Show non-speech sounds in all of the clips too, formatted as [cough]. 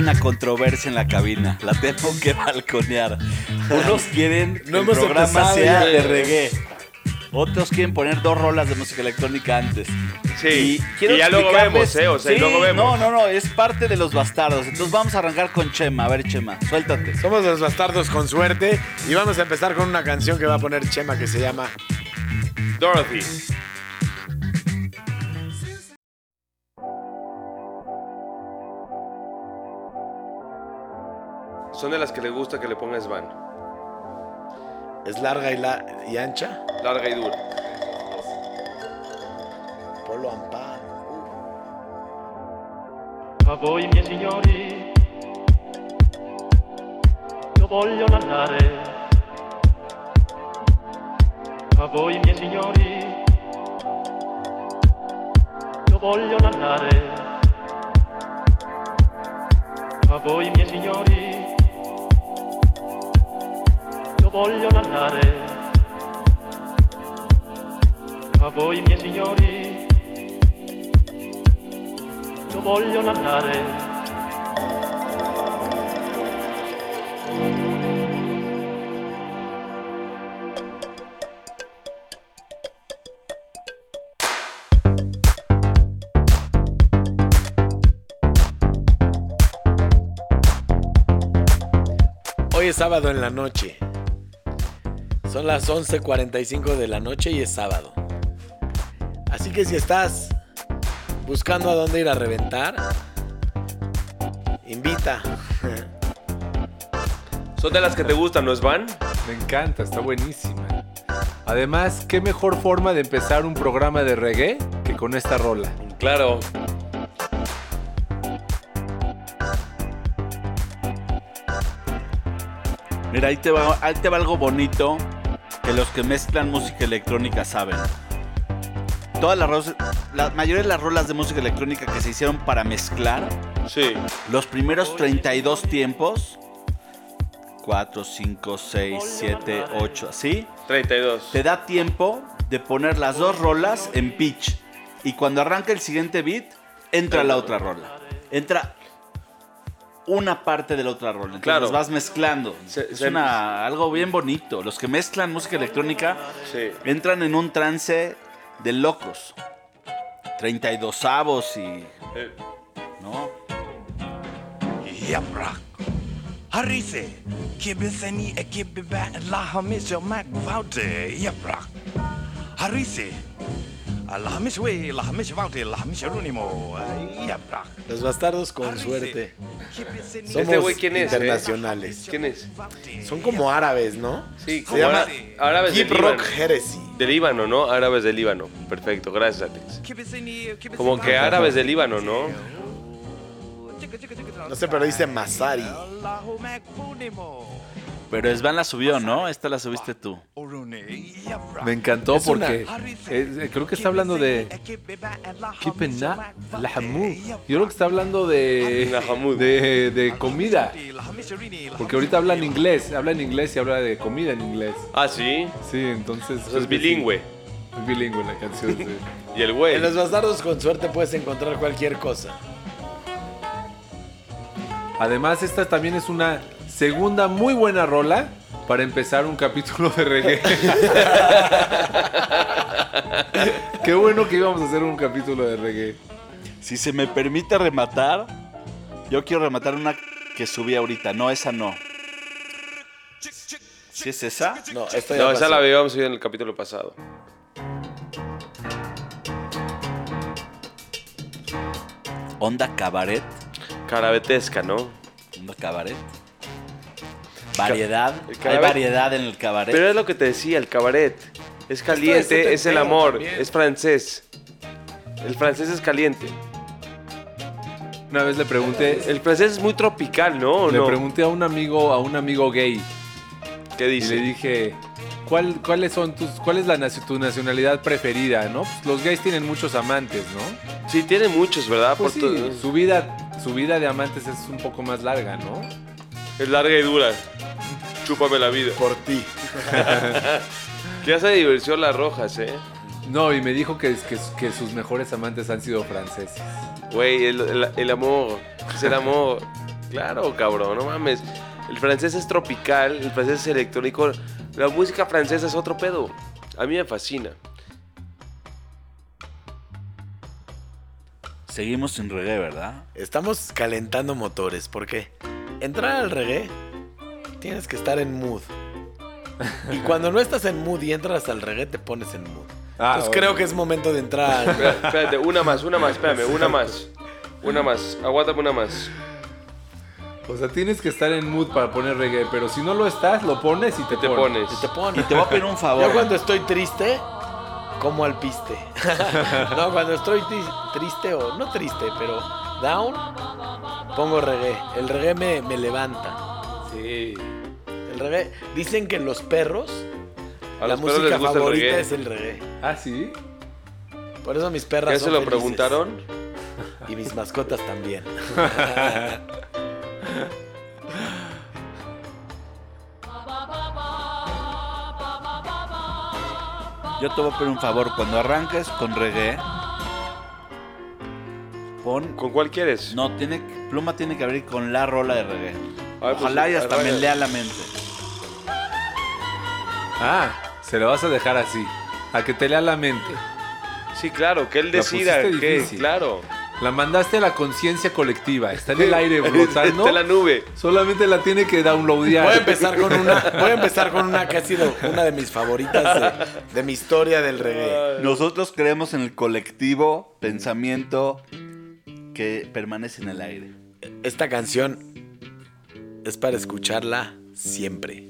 una controversia en la cabina. La tengo que balconear. Unos quieren No que el hemos programa empezado sea ya. de reggae. Otros quieren poner dos rolas de música electrónica antes. Sí, quiero y ya luego vemos, ¿eh? O sea, y Sí, luego vemos. No, no, no, es parte de los bastardos. Entonces vamos a arrancar con Chema. A ver, Chema, suéltate. Somos los bastardos con suerte y vamos a empezar con una canción que va a poner Chema que se llama Dorothy. Son de las que le gusta que le pongas van. Es larga y, la, y ancha. Larga y dura. Polo Ampán. A voi miei signori, io voglio narrare. A voi miei signori, io voglio narrare. A voi miei signori, voglio narrare. A voi miei signori, io voglio narrare. Hoy es sábado en la noche. Son las 11.45 de la noche y es sábado. Así que si estás buscando a dónde ir a reventar, invita. Son de las que te gustan, ¿no es van? Me encanta, está buenísima. Además, qué mejor forma de empezar un programa de reggae que con esta rola. Claro. Mira, ahí te, va, ahí te va algo bonito que los que mezclan música electrónica saben. Todas las rolas, la mayoría de las rolas de música electrónica que se hicieron para mezclar, Sí. los primeros 32 tiempos, 4, 5, 6, 7, 8, así, 32. te da tiempo de poner las dos rolas en pitch. Y cuando arranca el siguiente beat, entra la otra rola. Entra una parte de la otra rola. Entonces Claro. las vas mezclando. Se- es se- una, algo bien bonito. Los que mezclan música electrónica Sí. entran en un trance de locos. 32 avos y. Eh, ¿No? Yaprak. Harise. Kibiseni e kibiba la hamisha mak vaute. Yaprak. Harise. Vaute. Yaprak. Los bastardos con suerte. Somos ¿Este güey quién es, eh? internacionales. ¿Quién es? Son como árabes, ¿no? Sí, Se como llama ára- árabes del Hip Rock Líbano. Heresy. Del Líbano, ¿no? Árabes del Líbano. Perfecto, gracias, Alex. Como que árabes del Líbano, ¿no? No sé, pero dice Masari. Pero Svan la subió, ¿no? Esta la subiste tú. Me encantó Es una- porque eh, creo que está hablando de Kipena Lahamu. Yo creo que está hablando de, Lahamud. de, de comida. Porque ahorita habla en inglés, habla en inglés y habla de comida en inglés. Ah, sí. Sí, entonces. O sea, es bilingüe. Es bilingüe la canción, sí. [laughs] Y el güey. En los bastardos con suerte puedes encontrar cualquier cosa. Además, esta también es una segunda muy buena rola para empezar un capítulo de reggae. [laughs] Qué bueno que íbamos a hacer un capítulo de reggae. Si se me permite rematar, yo quiero rematar una que subí ahorita. No, esa no. ¿Sí es esa? No, ya No, esa la habíamos oído en el capítulo pasado. Onda cabaret. Carabetesca, ¿no? Onda cabaret. Variedad. Hay variedad en el cabaret. Pero es lo que te decía, el cabaret. Es caliente, setentero es el amor, también. es francés. El francés es caliente. Una vez le pregunté, El francés es muy tropical, ¿no? ¿O le no? pregunté a un amigo, a un amigo gay, ¿Qué y dice? le dije, ¿cuál, ¿cuáles son tus, cuál es la tu nacionalidad preferida, no? Pues los gays tienen muchos amantes, ¿no? Sí, tiene muchos, ¿verdad? Pues Por sí, todo- su vida, su vida de amantes es un poco más larga, ¿no? Es larga y dura. Chúpame la vida. Por ti. [laughs] Que hace diversión las rojas, ¿eh? No, y me dijo que, que, que sus mejores amantes han sido franceses. Güey, el, el- el amor. Es el amor. Claro, cabrón, no mames. El francés es tropical, el francés es electrónico. La música francesa es otro pedo. A mí me fascina. Seguimos sin reggae, ¿verdad? Estamos calentando motores porque entrar al reggae tienes que estar en mood. [laughs] Y cuando no estás en mood y entras al reggae te pones en mood. Ah, Entonces bueno. creo que es momento de entrar. [laughs] Espérate, una más, una más, espérame, una más. Una más, aguántame una más. O sea, tienes que estar en mood para poner reggae, pero si no lo estás, lo pones y te, Te pones. pones. te pones. Y te voy a pedir un favor. Yo cuando estoy triste, como al piste. [laughs] no, cuando estoy triste o no triste, pero down, pongo reggae. El reggae me, me levanta. Sí. El reggae, dicen que los perros, A la los perros música les gusta el favorita reggae. es el reggae. Ah, sí. Por eso mis perras ¿Ya son se lo felices. preguntaron? Y mis mascotas también. [laughs] Yo te voy a pedir un favor. Cuando arranques con reggae, pon. ¿Con cuál quieres? No, tiene, que- Pluma tiene que abrir con la rola de reggae. Ay, pues, Ojalá y hasta me lea la mente. Ah, se lo vas a dejar así. A que te lea la mente. Sí, claro, que él La decida. pusiste Que, difícil. claro. La mandaste a la conciencia colectiva. Está en el [laughs] aire flotando. Está en la nube. Solamente la tiene que downloadear. Voy a empezar con una, voy a empezar con una que ha sido una de mis favoritas de, de mi historia del reggae. Nosotros creemos en el colectivo pensamiento que permanece en el aire. Esta canción es para escucharla siempre.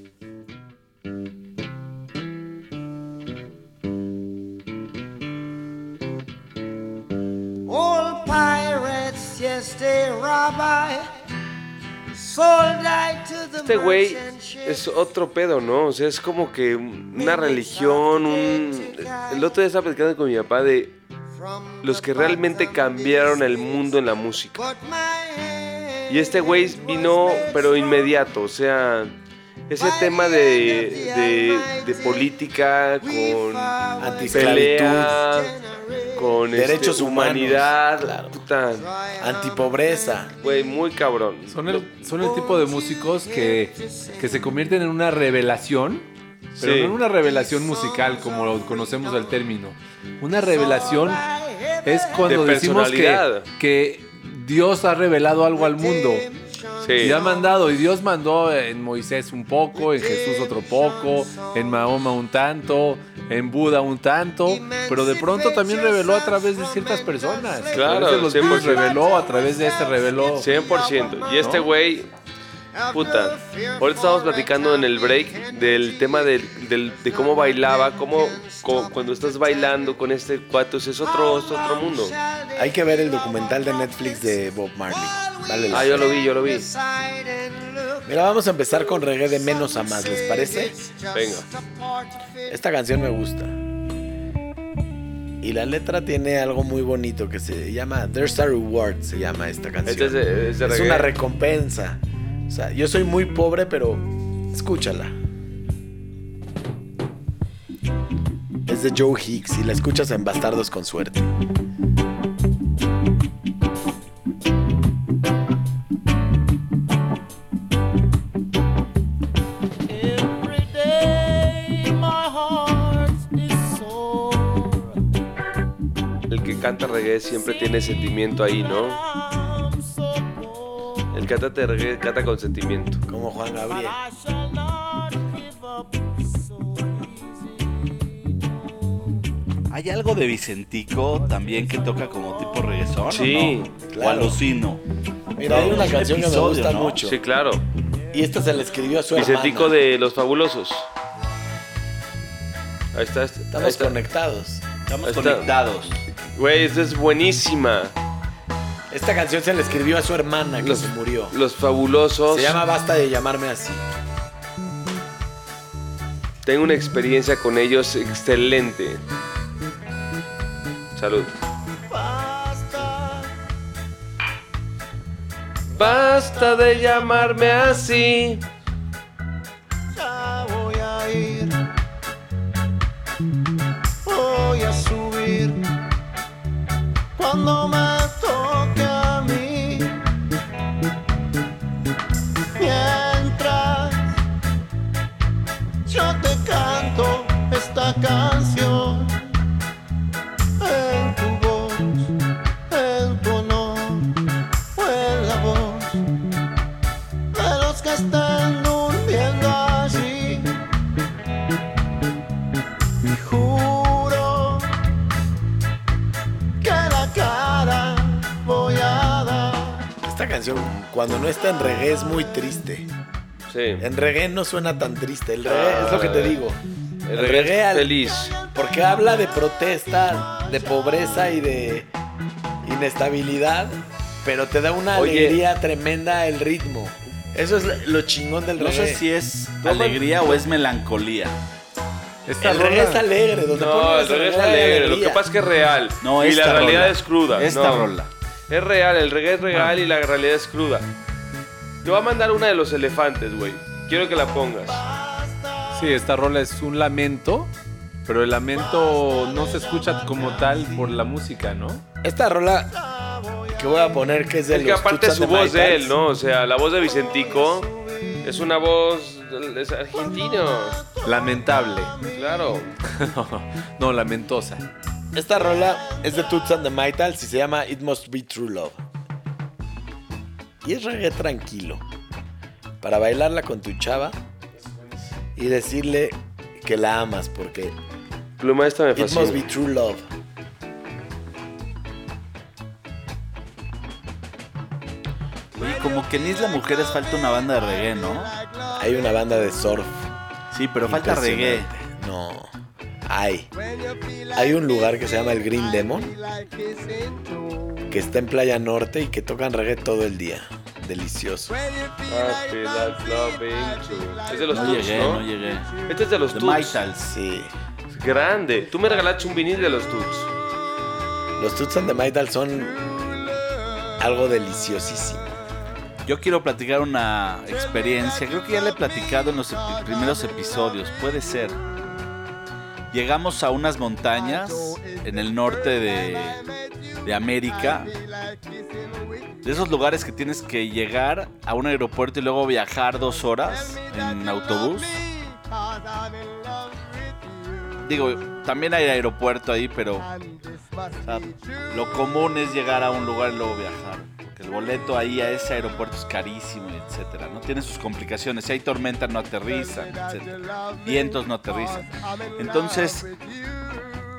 Old pirates, yes, they rabbi, sold I to the Este güey es otro pedo, ¿no? O sea, es como que una religión, un... El otro día estaba platicando con mi papá de los que realmente cambiaron el mundo en la música. Y este güey vino, pero inmediato, o sea, ese tema de, de, de política con pelea, con este, Derechos humanidad, claro. puta, antipobreza. güey, muy cabrón. Son el, son el tipo de músicos que, que se convierten en una revelación, pero Sí. no en una revelación musical como lo conocemos el término. Una revelación es cuando De decimos que, que Dios ha revelado algo al mundo. Sí. Y ha mandado, y Dios mandó en Moisés un poco, en Jesús otro poco, en Mahoma un tanto, en Buda un tanto, pero de pronto también reveló a través de ciertas personas. Claro, a los 100%. Beatles reveló, a través de este reveló. 100%. Y este güey, puta, ahorita estábamos platicando en el break del tema del, del- de cómo bailaba, cómo, co- cuando estás bailando con este cuatro, es otro, es otro mundo. Hay que ver el documental de Netflix de Bob Marley. Vale la Ah, yo lo vi, yo lo vi. Mira, vamos a empezar con reggae de menos a más, ¿les parece? Venga. Esta canción me gusta. Y la letra tiene algo muy bonito que se llama There's a Reward, se llama esta canción. Este es de, es de es una recompensa. O sea, yo soy muy pobre, pero escúchala. Es de Joe Hicks y la escuchas en Bastardos con Suerte. Every day my heart is sore. El que canta reggae siempre tiene sentimiento ahí, ¿no? Canta con sentimiento. Como Juan Gabriel. ¿Hay algo de Vicentico también que toca como tipo reggaetón? Sí, ¿o no? claro. O alucino. Mira, hay una Un canción que me gusta ¿no? mucho. Sí, claro. Y esta se la escribió a su Vicentico hermana. de Los Fabulosos. Ahí está. este- ahí Estamos está. conectados. Estamos está. conectados. Güey, esta es buenísima. Esta canción se la escribió a su hermana que Los- se murió. Los Fabulosos. Se llama Basta de llamarme así. Tengo una experiencia con ellos excelente. Salud. Basta, Basta de llamarme así. ya voy a ir. Voy a subir cuando me cuando no está en reggae, es muy triste. Sí. En reggae no suena tan triste. El reggae es lo que te digo. El reggae es al- feliz. Porque habla de protesta, de pobreza y de inestabilidad, pero te da una Oye. alegría tremenda el ritmo. Eso es lo chingón del No reggae. sé si es alegría o es melancolía. Esta el reggae rola- es alegre, donde No, el reggae es alegre. Lo que pasa es que es real. No, y la realidad rola. es cruda. Esta No. rola. Es real, el reggae es real y la realidad es cruda. Te voy a mandar una de los elefantes, güey. Quiero que la pongas. Sí, esta rola es un lamento, pero el lamento no se escucha como tal por la música, ¿no? Esta rola que voy a poner que es de Es que los aparte su voz de él. ¿no? O sea, la voz de Vicentico es una voz. Es argentino. Lamentable. Claro. [laughs] no, lamentosa. Esta rola es de Toots and the Maytals y se llama It Must Be True Love. Y es reggae tranquilo. Para bailarla con tu chava y decirle que la amas porque Pluma esta me It Must Be fascina. True Love. Oye, como que en Isla Mujeres falta una banda de reggae, ¿no? Hay una banda de surf. Sí, pero falta reggae. No. Hay. Hay un lugar que se llama el Green Demon. Que está en Playa Norte y que tocan reggae todo el día. Delicioso. Es de los No Toots, llegué, ¿no? no llegué. Este es de los. Maytals. Sí. Es Grande. Tú me regalaste un vinil de los Toots. Los Toots and the Maytals son algo deliciosísimo. Yo quiero platicar una experiencia. Creo que ya le he platicado en los primeros episodios. Puede ser. Llegamos a unas montañas en el norte de, América. De esos lugares que tienes que llegar a un aeropuerto y luego viajar dos horas en autobús. Digo, también hay aeropuerto ahí, pero lo común es llegar a un lugar y luego viajar. El boleto ahí a ese aeropuerto es carísimo, etcétera. No tiene sus complicaciones. Si hay tormenta no aterrizan, etcétera. Vientos no aterrizan. Entonces,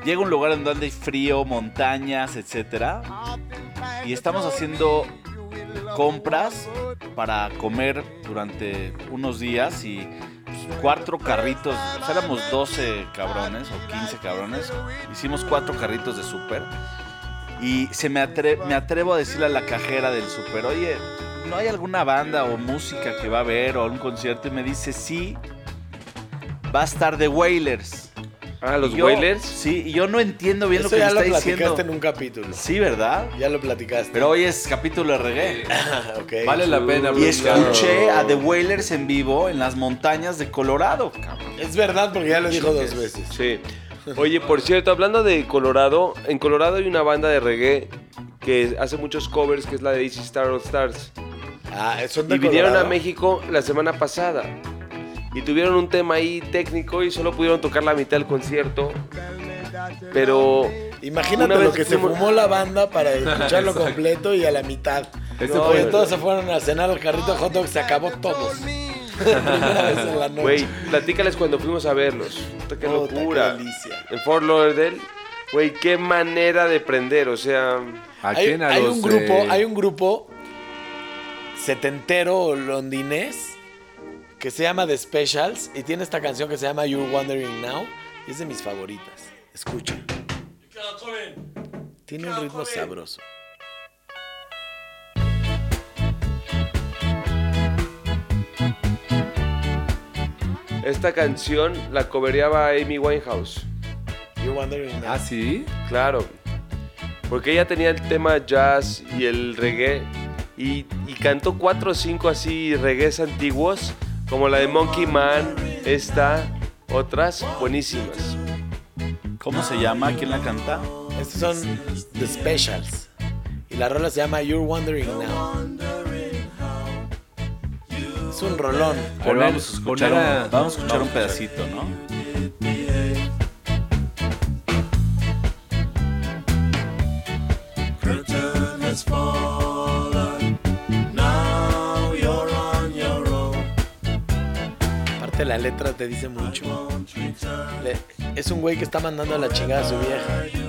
llega a un lugar en donde hay frío, montañas, etcétera. Y estamos haciendo compras para comer durante unos días y pues, cuatro carritos, sea, éramos 12 cabrones o 15 cabrones, hicimos cuatro carritos de súper y se me, atre- me atrevo a decirle a la cajera del súper, oye, ¿no hay alguna banda o música que va a haber o algún concierto? Y me dice, sí, va a estar The Wailers. Ah, los yo- Wailers. Sí, y yo no entiendo bien Eso lo que ya me lo está platicaste diciendo. en un capítulo. Sí, ¿verdad? Ya lo platicaste. Pero hoy es capítulo de reggae. [laughs] Vale la pena. Y escuché a The Wailers en vivo en las montañas de Colorado, cabrón. Es verdad porque ya lo dijo dos veces. Sí. Oye, por cierto, hablando de Colorado, en Colorado hay una banda de reggae que hace muchos covers, que es la de Easy Star All Stars. Ah, son de Y vinieron a. México la semana pasada. Y tuvieron un tema ahí técnico y solo pudieron tocar la mitad del concierto. Pero Imagínate lo que se fumó la banda para escucharlo completo y a la mitad. No, fue- todos se fueron a cenar al carrito de hot dog, se acabó todos. Primera vez en la noche. Güey, platícales cuando fuimos a verlos. Puta, qué Puta, locura. qué delicia. En Fort Lauderdale. Güey, qué manera de prender. O sea, ¿A Hay, quién? A hay los, un grupo, eh, hay un grupo setentero londinés que se llama The Specials y tiene esta canción que se llama You're Wondering Now y es de mis favoritas. Escucha. Tiene un ritmo sabroso. Esta canción la cobereaba Amy Winehouse. You're Wondering Now. Ah, sí. Claro. Porque ella tenía el tema jazz y el reggae. Y, y cantó cuatro o cinco así reggaes antiguos. Como la de Monkey Man. Esta. Otras buenísimas. ¿Cómo se llama? ¿Quién la canta? Estos son The Specials. Y la rola se llama You're Wondering Now. Es un rolón. Pero Poner- vamos a escuchar, a- un, vamos a escuchar un pedacito, ¿no? Aparte la letra te dice mucho. Le- es un güey que está mandando a la chingada a su vieja. Dice,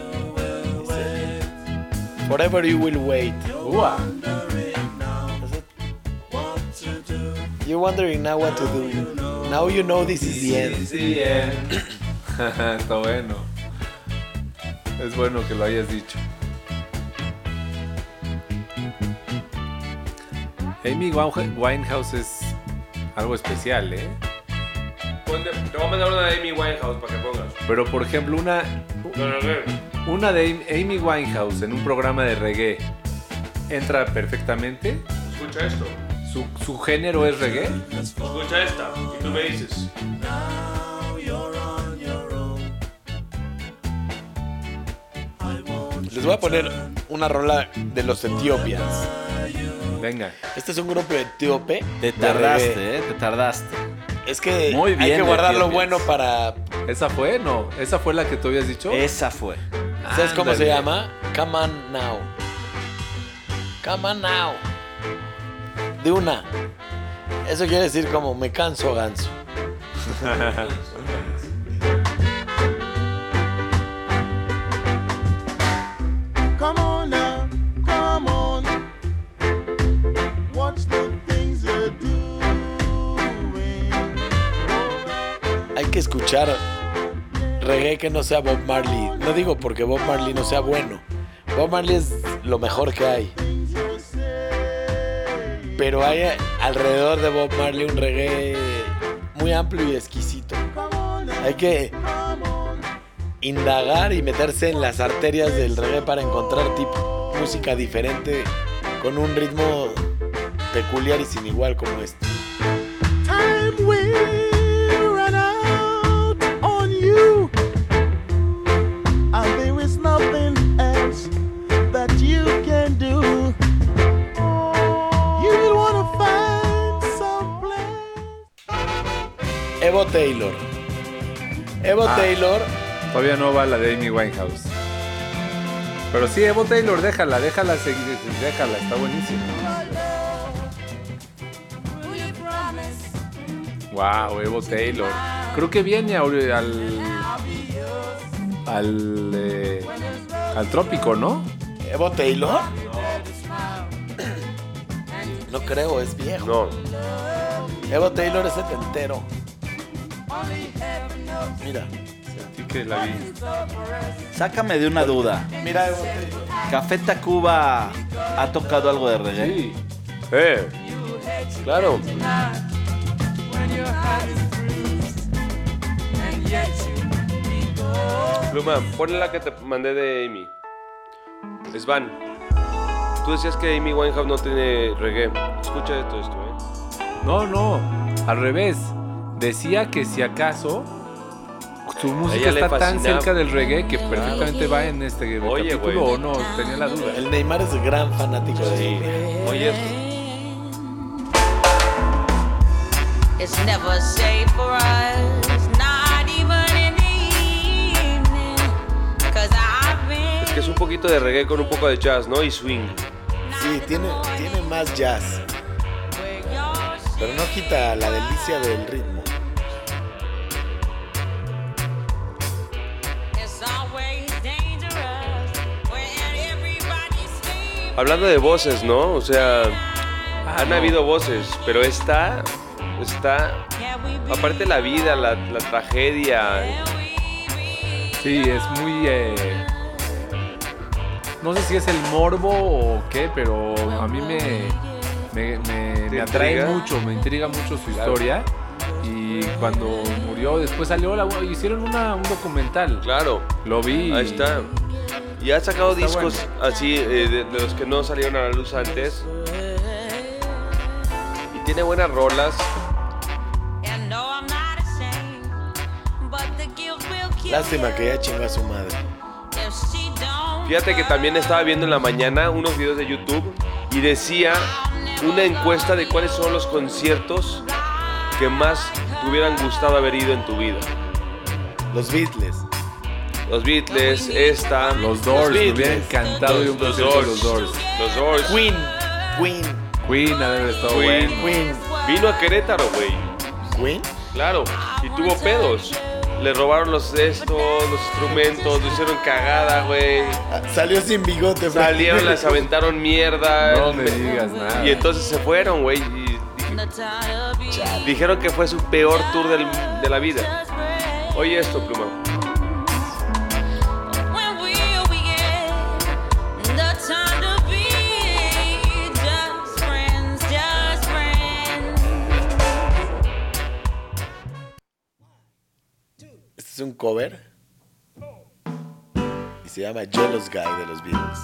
Forever you will wait. Ua. You're wondering now what to do. Now you know this is the end. [laughs] Está bueno. Es bueno que lo hayas dicho. Amy Winehouse- Winehouse es algo especial, ¿eh? Te voy a mandar una de Amy Winehouse para que pongas. Pero por ejemplo, una, una de Amy- Amy Winehouse en un programa de reggae entra perfectamente. Escucha esto. ¿Su, su género es reggae? Escucha esta. Y tú me dices. Les voy a poner una rola de los Ethiopians. Venga. Este es un grupo etíope. Te tardaste. ¿eh? Te tardaste. Es que Muy hay bien, que guardar lo bueno para. ¿Esa fue? No. ¿Esa fue la que tú habías dicho? Esa fue. ¿Sabes cómo se llama? Come on now. Come on now. De una. Eso quiere decir como me canso ganso. [laughs] Hay que escuchar reggae que no sea Bob Marley. No digo porque Bob Marley no sea bueno. Bob Marley es lo mejor que hay. Pero hay alrededor de Bob Marley un reggae muy amplio y exquisito. Hay que indagar y meterse en las arterias del reggae para encontrar tipo música diferente con un ritmo peculiar y sin igual como este. Evo Taylor. Evo Taylor Todavía no va la de Amy Winehouse. Pero sí, Evo Taylor, déjala, déjala seguir, déjala, está buenísima. Wow, Evo Taylor. Creo que viene al al eh, al trópico, ¿no? Evo Taylor. No creo, es viejo. No. Evo Taylor es setentero. Mira, Sentí que la vi. Sácame de una duda. mira Taylor. ¿Café Tacuba ha tocado algo de reggae? Sí. Eh. Claro. Pluma, ponle la que te mandé de Amy. Es Van. Tú decías que Amy Winehouse no tiene reggae. Escucha esto, esto, eh. No, no, al revés. Decía que si acaso su música está tan cerca del reggae que perfectamente va en este Oye, capítulo o no, tenía la duda. El Neymar es gran fanático de Sí. Oye, esto. It's never safe for us, not even in the evening. Cause I've been Es que es un poquito de reggae con un poco de jazz, ¿no? Y swing. Sí, tiene, tiene más jazz, pero no quita la delicia del ritmo. Hablando de voces, ¿no? O sea, han no. habido voces, pero esta, está, aparte la vida, la, la tragedia? Sí, es muy... eh, no sé si es el morbo o qué, pero a mí me, me, me- me atrae mucho, me intriga mucho su historia. Y cuando murió, después salió, la, hicieron una- un documental. claro, Lo vi. ahí está. Y ha sacado Está discos así, eh, de, de los que no salieron a la luz antes. Y tiene buenas rolas. Lástima que ya chingó a su madre. Fíjate que también estaba viendo en la mañana unos videos de YouTube y decía una encuesta de cuáles son los conciertos que más te hubieran gustado haber ido en tu vida. Los Beatles. Los Beatles, esta. Los Doors, me Beatles. hubiera encantado ir a un los, concierto de Doors. los Doors. Los Doors. Queen. Queen. Queen ha de haber estado Queen. bueno. Queen. Vino a Querétaro, güey. Queen. Claro. Y tuvo pedos. Le robaron los estos, los instrumentos, lo hicieron cagada, güey. Ah, Salió sin bigote. Fred. Salieron, les aventaron mierda. No me digas nada. Y entonces se fueron, güey. Y dijeron que fue su peor tour del- de la vida. Oye esto, Pluma. Es un cover. Y se llama Jealous Guy de los Beatles.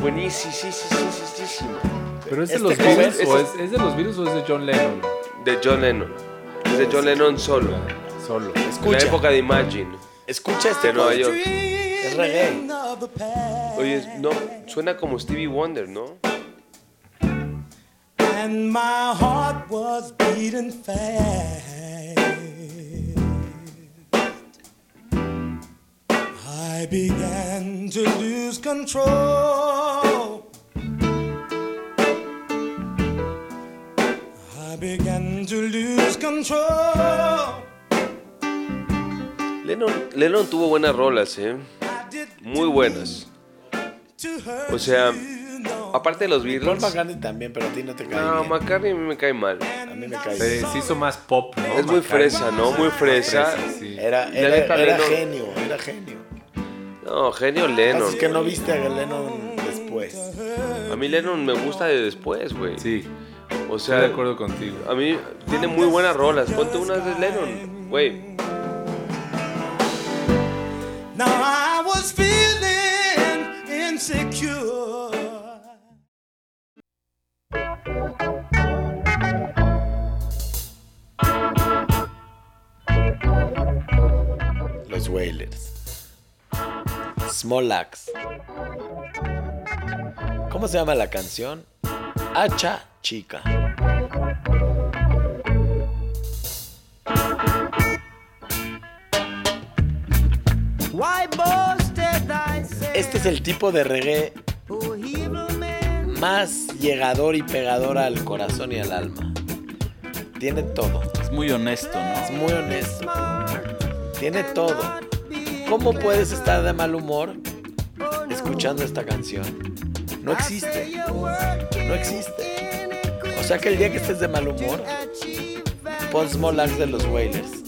Buenísimo, sí, sí, sí, sí, sí. ¿Pero es de Este los cover- Beatles o ese- es, es de los Beatles o es de John Lennon? De John Lennon. Es de John Lennon solo. Solo. En la Escucha. época de Imagine. Escucha este De Nueva. York. Es reggae. Oye, no, suena como Stevie Wonder, ¿no? And my heart was beating fast. Began to lose control. I began to lose control. Lennon, Lennon tuvo buenas rolas, ¿eh? Muy buenas. O sea, no. aparte de los Paul Beatles. McCartney también, pero a ti no te cae No, bien. McCartney a mí me cae mal. A mí me cae Se, bien. se hizo más pop, ¿no? Es muy McCartney. fresa, ¿no? Muy fresa. sí. Era, era, era genio, era genio. No, genio Lennon. Es que no viste a Lennon después. A mí Lennon me gusta de después, güey. Sí, O estoy sea, de acuerdo contigo. a mí tiene muy buenas rolas. Ponte unas de Lennon, güey. Now I was feeling insecure. Los Wailers. Small Axe. ¿Cómo se llama la canción? Hacha Chica. Why boasted thyself, Este es el tipo de reggae más llegador y pegador al corazón y al alma. Tiene todo. Es muy honesto, Es ¿no? muy honesto. Tiene todo. ¿Cómo puedes estar de mal humor escuchando esta canción? No existe. No existe. O sea que el día que estés de mal humor, pon Small de los Wailers.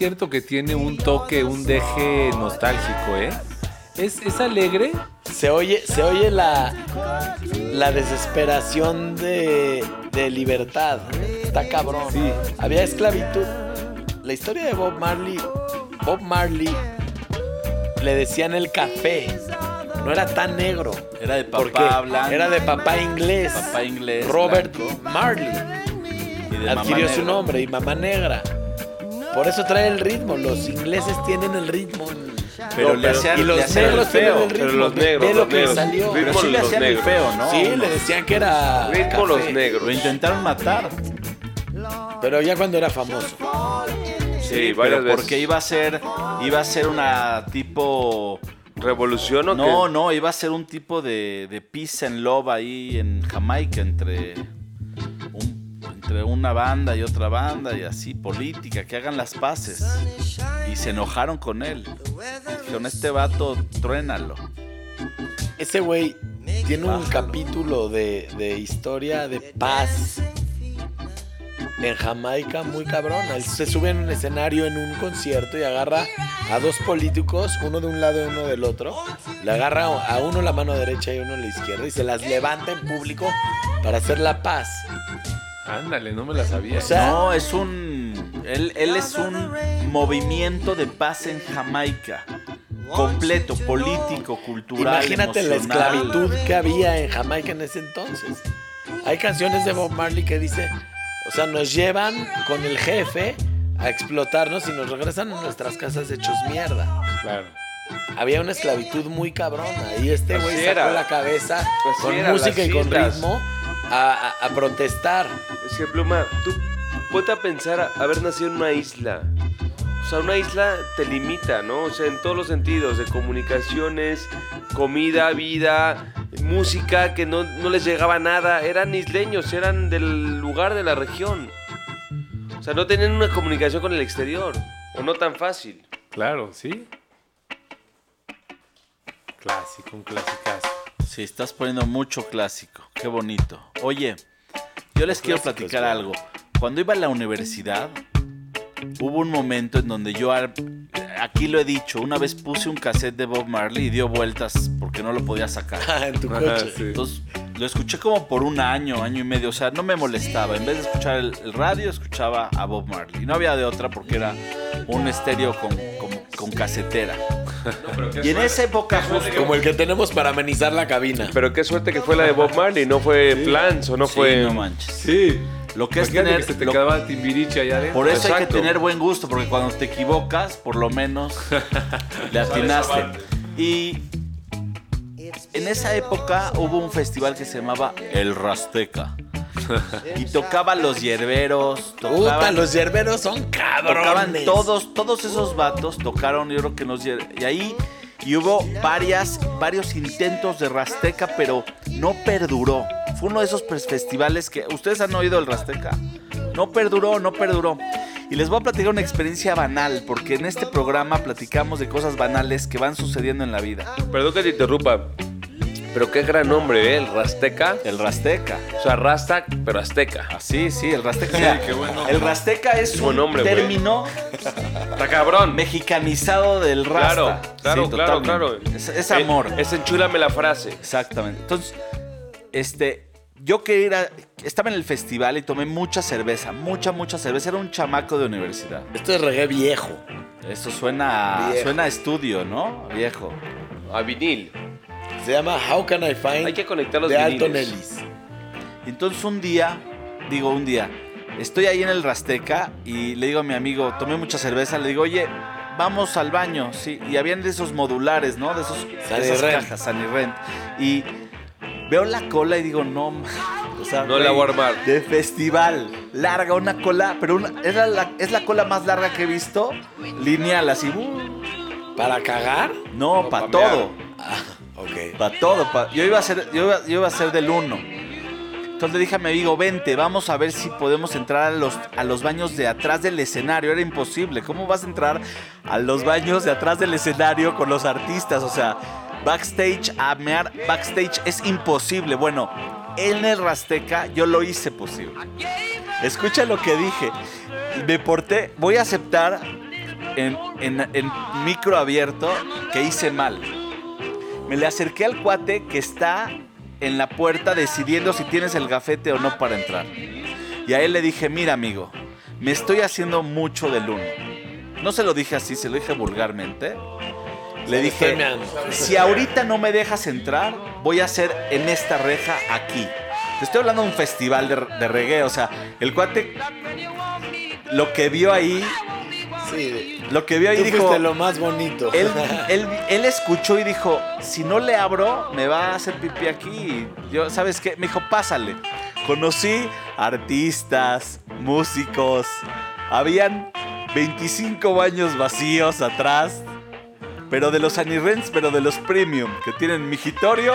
Cierto que tiene un toque, un deje nostálgico, ¿eh? Es, es alegre, Se oye, se oye la, la desesperación de, de libertad. Está cabrón. Sí. Había esclavitud. La historia de Bob Marley. Bob Marley le decían el café. No era tan negro. Era de papá blanco. Era de papá inglés. Papá inglés, Robert blanco. Marley. y de mamá Adquirió su negra. nombre y mamá negra. Por eso trae el ritmo. Los ingleses tienen el ritmo. Pero No, le hacían- y los le hacían el negros tienen feo, el ritmo. pero los negros, ve lo los que negros. salió. Ritmo Pero sí le los hacían el feo, ¿no? Sí, le decían que era. Ritmo los negros. Lo intentaron matar. Pero ya cuando era famoso. Sí, varias pero veces. porque iba a ser iba a ser una tipo ¿Revolución o no qué? no iba a ser un tipo de, de peace and love ahí en Jamaica entre entre una banda y otra banda y así política que hagan las paces y se enojaron con él dijeron este vato truénalo Ese güey tiene un capítulo de, de historia de paz en Jamaica muy cabrón. Él se sube en un escenario en un concierto y agarra a dos políticos, uno de un lado y uno del otro. Le agarra a uno la mano derecha y uno la izquierda y se las levanta en público para hacer la paz. Ándale, no me la sabía. O sea, no es un él, él es un movimiento de paz en Jamaica completo, político, cultural. Imagínate la esclavitud que había en Jamaica en ese entonces. Hay canciones de Bob Marley que dice, o sea, nos llevan con el jefe a explotarnos y nos regresan a nuestras casas hechos mierda. Claro. Había una esclavitud muy cabrona y este güey sacó la cabeza con música y con ritmo a, a- a protestar. Es que, Pluma, tú ponte a pensar haber nacido en una isla. O sea, una isla te limita, ¿no? O sea, en todos los sentidos, de comunicaciones, comida, vida, música, que no, no les llegaba nada. Eran isleños, eran del lugar de la región. O sea, no tenían una comunicación con el exterior. O no tan fácil. Claro, sí. Clásico, un clasicazo. Sí, estás poniendo mucho clásico. Qué bonito. Oye, yo les quiero platicar algo. Cuando iba a la universidad, hubo un momento en donde yo, aquí lo he dicho, una vez puse un cassette de Bob Marley y dio vueltas porque no lo podía sacar. en tu Ajá, coche. sí. Entonces lo escuché como por un año, año y medio. O sea, no me molestaba. En vez de escuchar el, el radio, escuchaba a Bob Marley. Y no había de otra porque era un estéreo con, con, con casetera. Y en esa época justo... Como el que tenemos para amenizar la cabina. Pero qué suerte que fue la de Bob Marley, no fue Plans o no Sí, fue... no manches. Sí. Lo que es tener... que se te lo- quedaba Timbiriche allá adentro. por eso hay que tener buen gusto, porque cuando te equivocas, por lo menos [laughs] le atinaste. Y en esa época hubo un festival que se llamaba El Rasteca. [laughs] Y tocaba los hierberos, Puta, tocaban, los yerberos son tocaban cabrones. todos, todos esos vatos tocaron, yo creo que nos y ahí y hubo varias, varios intentos de Rasteca, pero no perduró. Fue uno de esos festivales que ustedes han oído el Rasteca. No perduró, no perduró. Y les voy a platicar una experiencia banal, porque en este programa platicamos de cosas banales que van sucediendo en la vida. Perdón que te interrumpa. Pero qué gran nombre, ¿eh? El Rasteca. El Rasteca. O sea, Rastak, pero Azteca. Así, sí, el Rasteca. Mira, el Rasteca es Buen un nombre, término Está cabrón. mexicanizado del Rasta. Claro, claro, Sí, claro, claro. Es, es Eh, amor. Es enchúlame la frase. Exactamente. Entonces, este, yo quería ir a- estaba en el festival y tomé mucha cerveza, mucha, mucha cerveza. Era un chamaco de universidad. Esto es reggae viejo. Eso suena, Viejo. suena a estudio, ¿no? Viejo. A vinil. Se llama How Can I Find Hay que conectar los de Alton. Ellis. Entonces un día, digo un día, estoy ahí en el Rasteca y le digo a mi amigo, tomé mucha cerveza, le digo, oye, vamos al baño, sí. Y habían de esos modulares, ¿no? De, esos, de San y esas Rent. cajas, San y veo la cola y digo, no, ma- o sea, No la voy a armar. De festival, larga, una cola, pero una, era la, es la cola más larga que he visto, lineal, así, uh, ¿Para cagar? no, No, para pa' mear. todo. Ok. Para todo. Yo, iba a ser, yo, iba, a ser del 1. Entonces le dije a mi amigo, vente, vamos a ver si podemos entrar a los, a los baños de atrás del escenario. Era imposible. ¿Cómo vas a entrar a los baños de atrás del escenario con los artistas? O sea, backstage, a mear backstage es imposible. Bueno, en el Rasteca yo lo hice posible. Escucha lo que dije. Me porté, voy a aceptar en, en- en micro abierto que hice mal. Me le acerqué al cuate que está en la puerta decidiendo si tienes el gafete o no para entrar. Y a él le dije, mira amigo, me estoy haciendo mucho del uno. No se lo dije así, se lo dije vulgarmente. Le dije, si ahorita no me dejas entrar, voy a hacer en esta reja aquí. Te estoy hablando de un festival de, de reggae, o sea, el cuate lo que vio ahí, Sí. Lo que vio ahí Tú dijo, lo más bonito. él, [laughs] él, él escuchó y dijo, si no le abro, me va a hacer pipí aquí. Y yo, ¿sabes qué? Me dijo, pásale. Conocí artistas, músicos. Habían 25 baños vacíos atrás. Pero de los Anirrents, pero de los premium, que tienen migitorio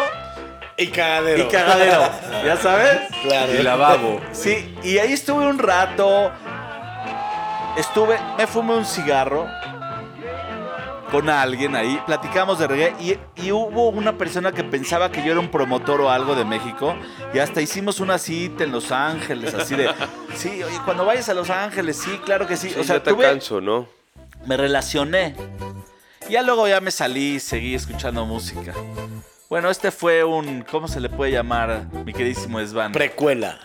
y cagadero. y cagadero. ¿Ya sabes? [laughs] Claro. Y lavabo. Sí, y ahí estuve un rato. Estuve, me fumé un cigarro con alguien ahí, platicamos de reggae y, y hubo una persona que pensaba que yo era un promotor o algo de México y hasta hicimos una cita en Los Ángeles, así de, [laughs] sí, oye, cuando vayas a Los Ángeles, sí, claro que sí. Sí, o sea, ya te tuve- canso, ¿no? me relacioné. Ya luego ya me salí y seguí escuchando música. Bueno, este fue un, ¿cómo se le puede llamar, mi queridísimo Svan? Precuela.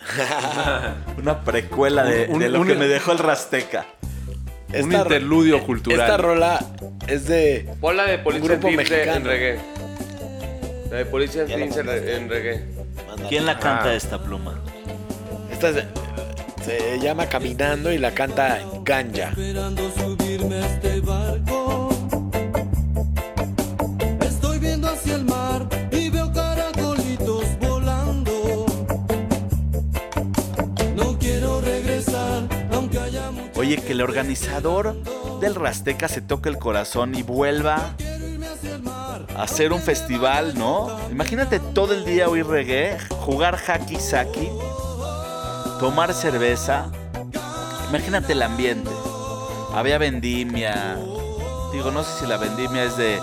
[laughs] Una precuela de, Un- de lo un- que me dejó el Rasteca. Un Esta- interludio cultural. Esta rola es de. Pon la de Police grupo en reggae. La de Thieves en, en reggae. ¿Quién la canta Ah. esta pluma? Esta es se llama Caminando y la canta Ganja. Esperando subirme a este Oye, que el organizador del Rasteca se toque el corazón y vuelva a hacer un festival, ¿no? Imagínate todo el día oír reggae, jugar hacky saki, tomar cerveza. Imagínate el ambiente. Había vendimia. Digo, no sé si la vendimia es de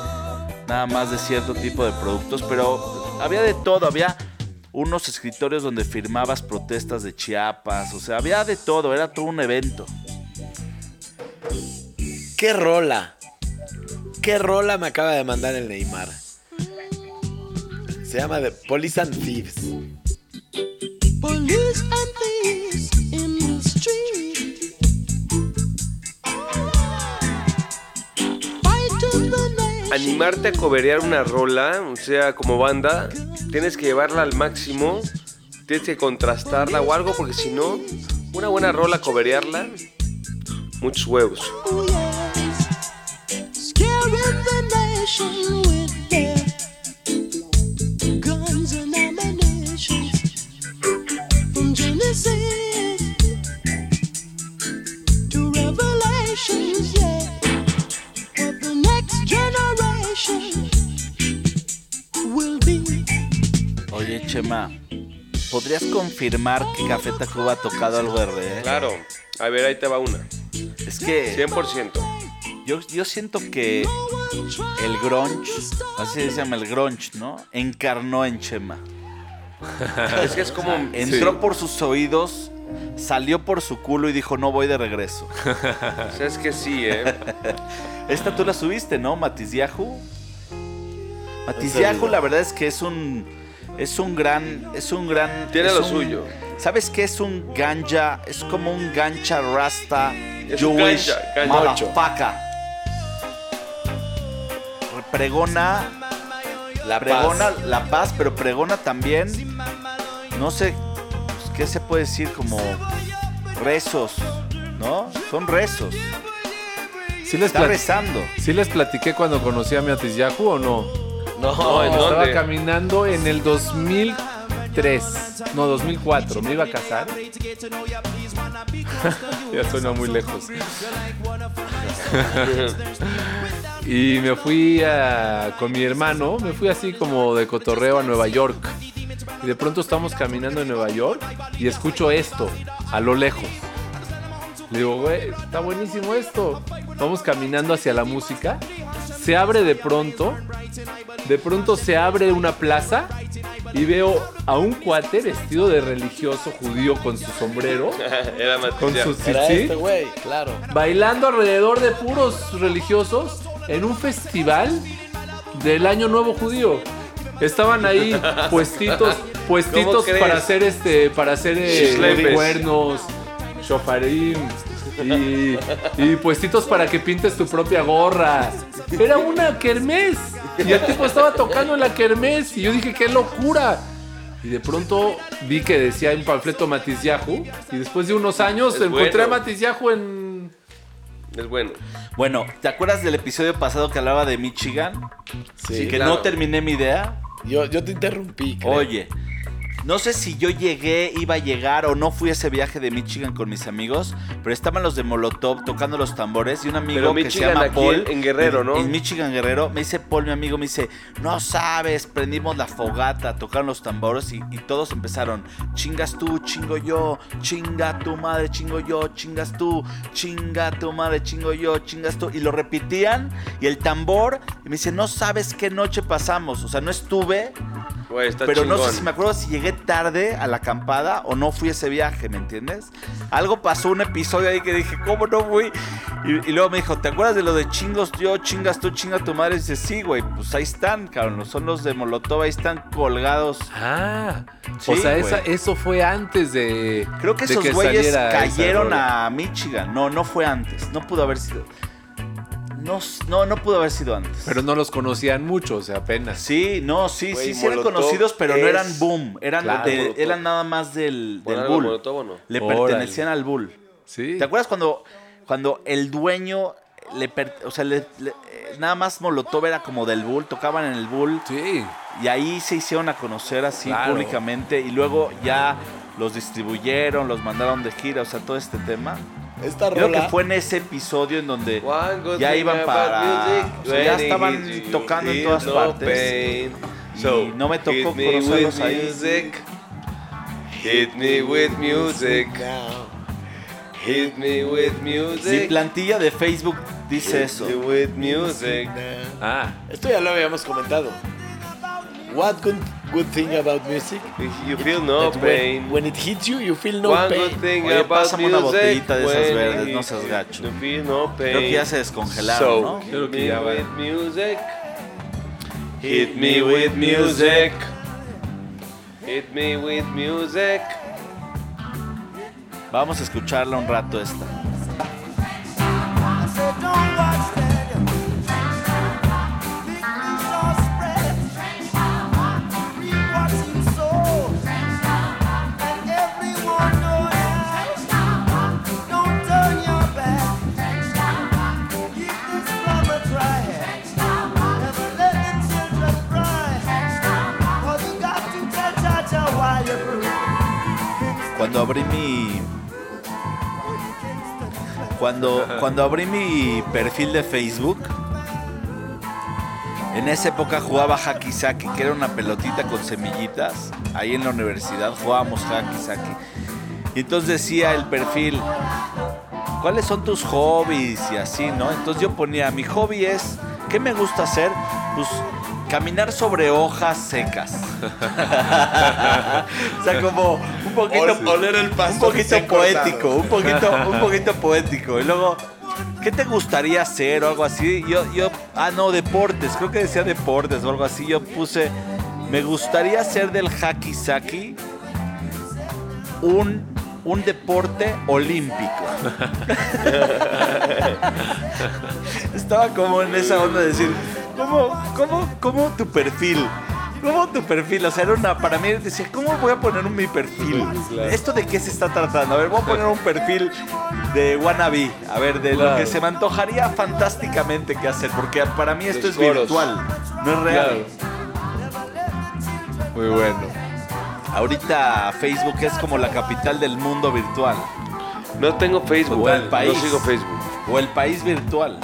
nada más de cierto tipo de productos, pero había de todo. Había unos escritorios donde firmabas protestas de Chiapas. O sea, había de todo. Era todo un evento. ¿Qué rola? ¿Qué rola me acaba de mandar el Neymar? Se llama The Police and Thieves. Police and thieves in the street. Animarte a coberear una rola, o sea, como banda, tienes que llevarla al máximo, tienes que contrastarla o algo, porque si no, una buena rola, coberearla, muchos huevos. Oye, Chema, ¿podrías confirmar que Café Tacuba ha tocado algo de? Claro, a ver, ahí te va una. Es que 100%. Yo, yo siento que el grunge, así se llama el grunge, ¿no? Encarnó en Chema. Es que es como... Entró por sus oídos, salió por su culo y dijo, no voy de regreso. O sea, es que sí, ¿eh? [laughs] Esta tú la subiste, ¿no? Matiz Yahoo. Matiz Yahoo, la verdad es que es un. Es un gran. Es un gran. Tiene lo un- suyo. ¿Sabes qué es un ganja? Es como un gancha rasta. Es un Jewish ganja, ganja. motherfucker. Pregona. La pregona paz. la paz, pero pregona también. No sé. pues, ¿Qué se puede decir? Como rezos. ¿No? Son rezos. ¿Sí les, Está rezando. ¿Sí les platiqué cuando conocí a mi Atiyahu o no? No, ¿en Estaba dónde? caminando en el 2003. No, 2004. Me iba a casar. [laughs] ya suena muy lejos. [laughs] y me fui a- con mi hermano. Me fui así como de cotorreo a Nueva York. Y de pronto estamos caminando en Nueva York y escucho esto a lo lejos. Le digo, güey, está buenísimo esto. Vamos caminando hacia la música. Se abre de pronto. De pronto se abre una plaza y veo a un cuate vestido de religioso judío con su sombrero, [laughs] Era con su Era tzitzit, este güey, claro. bailando alrededor de puros religiosos en un festival del Año Nuevo Judío. Estaban ahí [laughs] puestitos, puestitos para hacer este, para hacer eh, cuernos, shofarim y, y puestitos para que pintes tu propia gorra. Era una kermés y el tipo estaba tocando en la kermés y yo dije qué locura. Y de pronto vi que decía un panfleto Matiz Yahoo y después de unos años Es encontré bueno. a Matiz Yahoo en Es bueno. Bueno, ¿te acuerdas del episodio pasado que hablaba de Michigan? Sí. que claro. no terminé mi idea. Yo, yo te interrumpí. creo. Oye, no sé si yo llegué, iba a llegar o no fui a ese viaje de Michigan con mis amigos, pero estaban los de Molotov tocando los tambores y un amigo Pero que Michigan se llama aquí Paul. en Guerrero, en- ¿no? En Michigan Guerrero, me dice Paul, mi amigo, me dice, no sabes, prendimos la fogata, tocaron los tambores y, y todos empezaron, chingas tú, chingo yo, chinga tu madre, chingo yo, chingas tú, chinga tu madre, chingo yo, chingas tú. Y lo repetían y el tambor, y me dice, no sabes qué noche pasamos, o sea, no estuve, pero no sé si me acuerdo si llegué tarde a la acampada o no fui a ese viaje, ¿me entiendes? Algo pasó, un episodio ahí que dije, ¿cómo no fui? Y, y luego me dijo, ¿te acuerdas de lo de chingos yo, chingas tú, chinga tu madre? Y dice, sí, güey, pues ahí están, cabrón. Son los de Molotov, ahí están colgados. Ah, Sí, o sea, esa- eso fue antes de. Creo que de esos güeyes cayeron a Michigan. No, no fue antes. No pudo haber sido. No, no, no pudo haber sido antes. Pero no los conocían mucho, o sea, apenas. Sí, no, sí, Güey, sí, sí eran Molotov conocidos, pero no es- eran boom. Eran, Claro, de- Molotov. eran nada más del, ¿Por del algo bull. Molotov o no? Le Órale. pertenecían al bull. Sí. ¿Te acuerdas cuando, cuando el dueño le, per- o sea, le- le- eh, nada más Molotov era como del bull, tocaban en el bull Sí. y ahí se hicieron a conocer así Claro. públicamente y luego ya los distribuyeron, los mandaron de gira, o sea, todo este tema. Esta Creo rola. que fue en ese episodio en donde ya iban para... o sea, ya estaban tocando en todas no partes. pain. Y no me tocó conocerlos ahí. Music. Hit me with music. Hit me with Mi music. plantilla de Facebook dice eso. Hit me with music. Ah, Esto ya lo habíamos comentado. What good, good thing about music? You feel no That pain. when, when it hits you, you feel no One pain. good thing Oye, about pásame una botellita de esas when verdes, no seas gacho. You feel no pain. Creo que ya se descongelaron, So, ¿no? hit Creo que me ya va. with music. Hit me with music. Hit me with music. Vamos a escucharla un rato esta. Cuando abrí mi. Cuando, cuando abrí mi perfil de Facebook, en esa época jugaba Haki Saki, que era una pelotita con semillitas. Ahí en la universidad jugábamos Haki Saki. Y entonces decía el perfil, ¿cuáles son tus hobbies? Y así, ¿no? Entonces yo ponía, mi hobby es, ¿qué me gusta hacer? Pues caminar sobre hojas secas. o sea, como un poquito, Ol- oler el pasto un poquito recién poético, un poquito, un poquito poético. Y luego, ¿qué te gustaría hacer o algo así? Yo, yo, ah, no, deportes, creo que decía deportes o algo así. Yo puse, me gustaría hacer del hacky saki un, un deporte olímpico. [laughs] Estaba como en esa onda de decir, ¿cómo, cómo, cómo tu perfil? ¿Cómo tu perfil? O sea, era una, para mí decía, ¿cómo voy a poner un, mi perfil? ¿Esto de qué se está tratando? A ver, voy a poner un perfil de wannabe. A ver, de lo Claro. que se me antojaría fantásticamente que hacer. Porque para mí esto Los es coros. virtual, no es real. muy bueno. Ahorita Facebook es como la capital del mundo virtual. No tengo Facebook. O el país. No sigo Facebook. O el país virtual.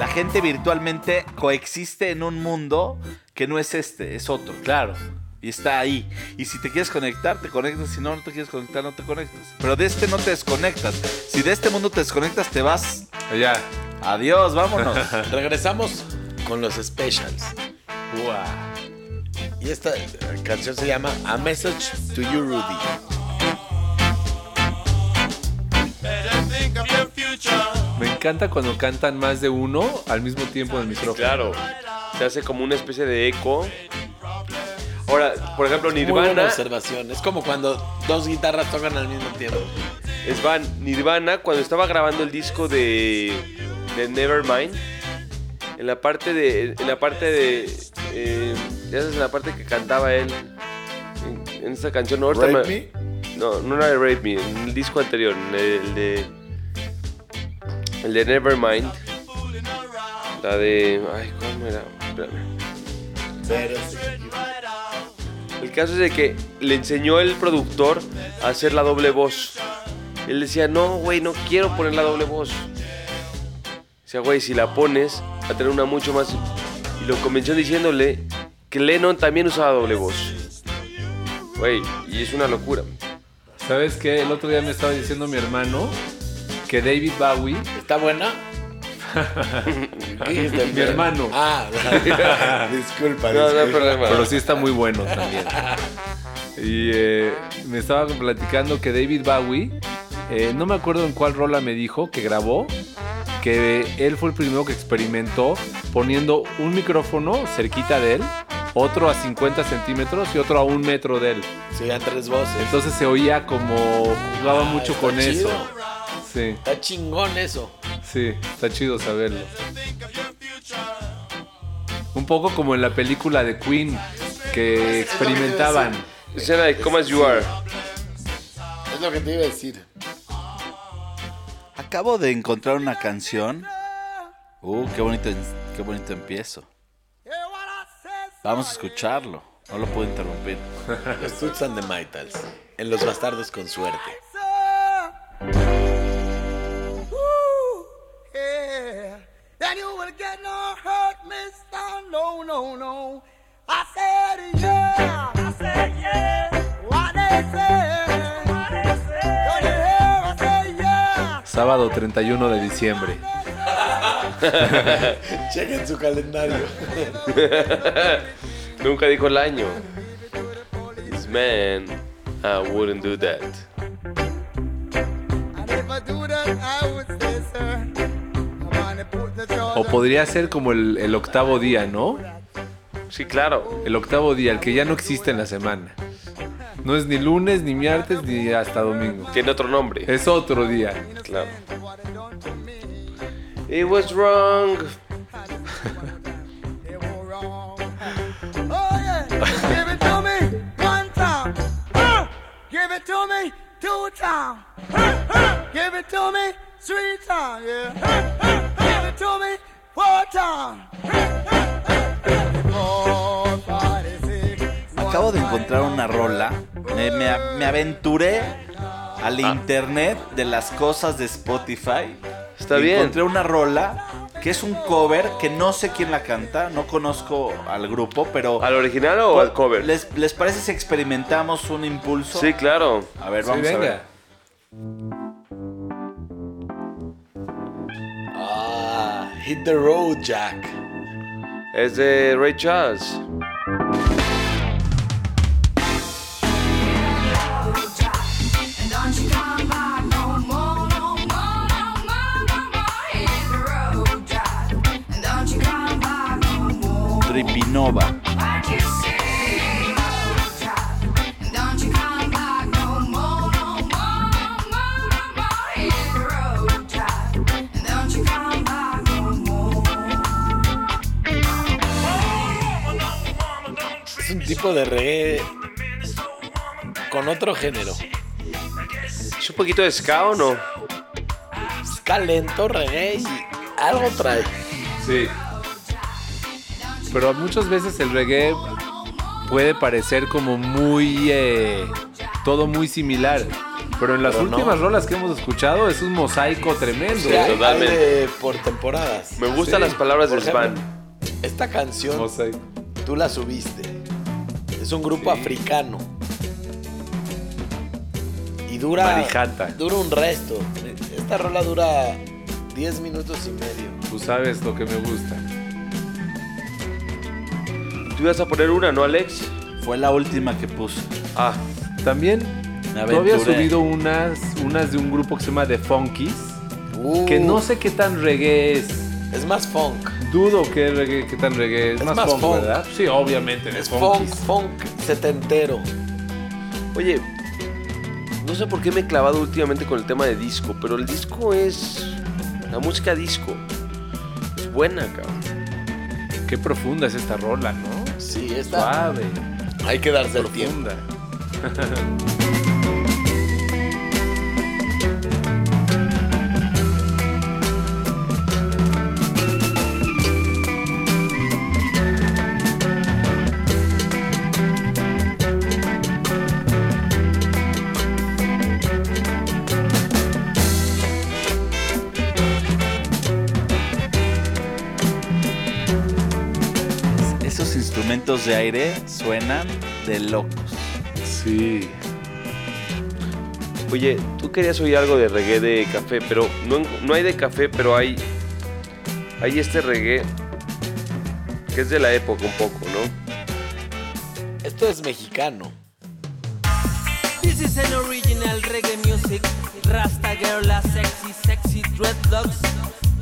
La gente virtualmente coexiste en un mundo que no es este, es otro. Claro. Y está ahí. Y si te quieres conectar, te conectas. Si no, no te quieres conectar, no te conectas. Pero de este no te desconectas. Si de este mundo te desconectas, te vas. Ya. Adiós, vámonos. [laughs] Regresamos con los specials. Y esta canción se llama A Message to You, Rudy. Me encanta cuando cantan más de uno al mismo tiempo en el micrófono. Claro. Se hace como una especie de eco. Ahora, por ejemplo, Muy buena Nirvana. observación. Es como cuando dos guitarras tocan al mismo tiempo. Es Van Nirvana cuando estaba grabando el disco de, de Nevermind. En la parte de. En la parte de. eh, ya sabes, en la parte que cantaba él. En, en esta canción. Ahorita me- Me. no, no era de Rape Me. En el disco anterior. en el de. El de Nevermind. La de. Ay, ¿cómo era? Espérame. El caso es de que le enseñó el productor a hacer la doble voz. Él decía, no, güey, no quiero poner la doble voz. Decía, güey, si la pones, va a tener una mucho más... Y lo convenció diciéndole que Lennon también usaba doble voz. Güey, y es una locura. ¿Sabes qué? El otro día me estaba diciendo mi hermano que David Bowie, ¿Está buena? Mi hermano, Ah, [laughs] disculpa. No, no hay disculpa. problema. pero sí está muy bueno también. [laughs] Y eh, me estaba platicando que David Bowie, eh, no me acuerdo en cuál rola me dijo que grabó, que él fue el primero que experimentó poniendo un micrófono cerquita de él, otro a 50 centímetros y otro a un metro de él. Se oían tres voces. Entonces se oía como jugaba Ah, mucho con chido. eso. Sí, Está chingón eso. sí, está chido saberlo. Un poco como en la película de Queen que experimentaban. Escena de Come As You Are. Es lo que te iba a decir. Acabo de encontrar una canción. Uh, qué bonito, qué bonito empiezo. Vamos a escucharlo. No lo puedo interrumpir. Los Toots and the. En Los Bastardos con Suerte. No, no, no. I said, yeah. I said, yeah. What they say. What they say. Don't you hear? I said, yeah. Sábado 31 de diciembre. [laughs] Chequen su calendario. [laughs] Nunca dijo el año. This man, I wouldn't do that. And if I do that, I would podría ser como el, el octavo día, ¿no? Sí, claro. El octavo día, el que ya no existe en la semana. No es ni lunes, ni martes, ni hasta domingo. Tiene otro nombre. Es otro día. Claro. It was wrong. Oh [laughs] yeah, give it to me one time. Give it to me two times. Give it to me three times. Yeah. Give it to me Acabo de encontrar una rola. Me, me- me aventuré al internet de las cosas de Spotify. Está bien. Encontré una rola que es un cover que no sé quién la canta, no conozco al grupo, pero. ¿Al original o al cover? ¿Les, les parece si experimentamos un impulso? Sí, claro. A ver, Sí, vamos a venga. ver. Hit the Road, Jack. Es de Ray Charles. Tripinova. De reggae con otro género. ¿Es un poquito de ska o no? Ska lento, reggae y algo trae. Sí. Pero muchas veces el reggae puede parecer como muy... eh, todo muy similar. Pero en las Pero no. últimas rolas que hemos escuchado es un mosaico tremendo. Sí, hay- hay totalmente. de por temporadas. Me gustan Sí. las palabras Por del ejemplo, Span. Esta canción Mosaico. tú la subiste. Es un grupo Sí. africano. Y dura. Marijata. Dura un resto. Esta rola dura 10 minutos y medio. Tú sabes lo que me gusta. Tú ibas a poner una, ¿no, Alex? Fue la última que puse. Ah, También tú habías subido unas, unas de un grupo que se llama The Funkies. Uh, Que no sé qué tan reggae es. Es más funk. Dudo que reggae, qué tan reggae es. Es más, más funk, funk. ¿verdad? Sí, obviamente. Es funk, funk setentero. oye, no sé por qué me he clavado últimamente con el tema de disco, pero el disco es. La música disco. Es buena, cabrón. Qué profunda es esta rola, ¿no? Sí, esta. Suave, Hay que darse el tiempo. [laughs] de aire suenan de locos. Sí. Oye, tú querías oír algo de reggae de café, pero no, no hay de café, pero hay. Hay este reggae que es de la época un poco, ¿no? Esto es mexicano. This is an original reggae music. Rasta girl, a sexy, sexy dreadlocks.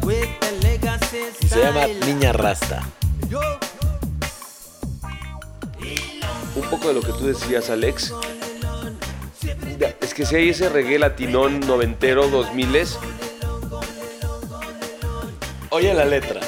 with the legacy Y se llama. Niña Rasta. Yo, poco de lo que tú decías, Alex. Es que si hay ese reggae latinón noventero, dos miles, Oye la letra.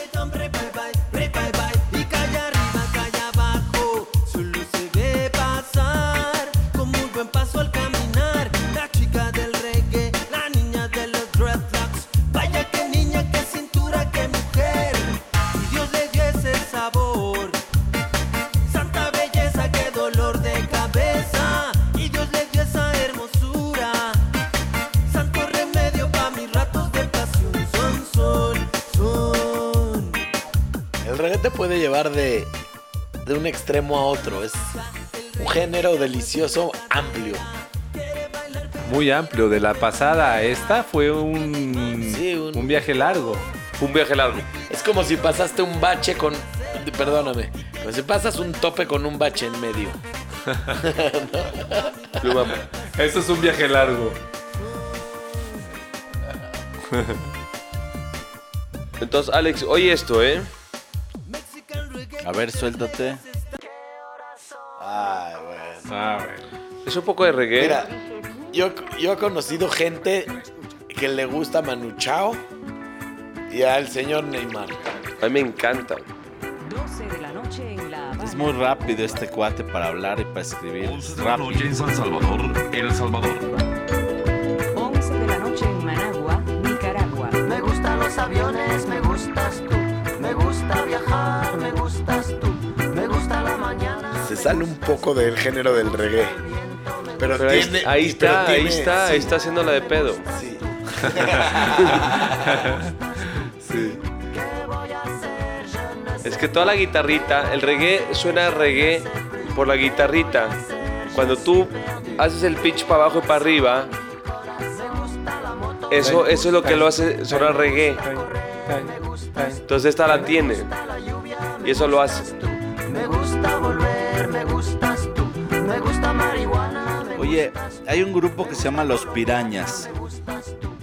Llevar de, de un extremo a otro. Es un género delicioso, amplio. Muy amplio. De la pasada a esta fue un, Sí, un- un viaje largo. fue un viaje largo. Es como si pasaste un bache con. Perdóname. Como si pasas un tope con un bache en medio. [laughs] Eso es un viaje largo. Entonces, Alex, oye esto, ¿eh? A ver, suéltate. Ay, bueno. Es un poco de reggae. Mira, yo, yo he conocido gente que le gusta Manu Chao y al señor Neymar. A mí me encanta. 12 de la noche en La Habana. Es muy rápido este cuate para hablar y para escribir. Es rápido. en San Salvador, El Salvador. Sale un poco del género del reggae. Pero, Pero ahí, tiene. ahí pero está, ahí está, sí, ahí está haciendo la de pedo. Sí. [laughs] Sí. Es que toda la guitarrita, el reggae suena a reggae por la guitarrita. Cuando tú haces el pitch para abajo y para arriba, eso, eso es lo que lo hace sonar reggae. Entonces esta la tiene. Y eso lo hace. Hay un grupo que se llama Los Pirañas.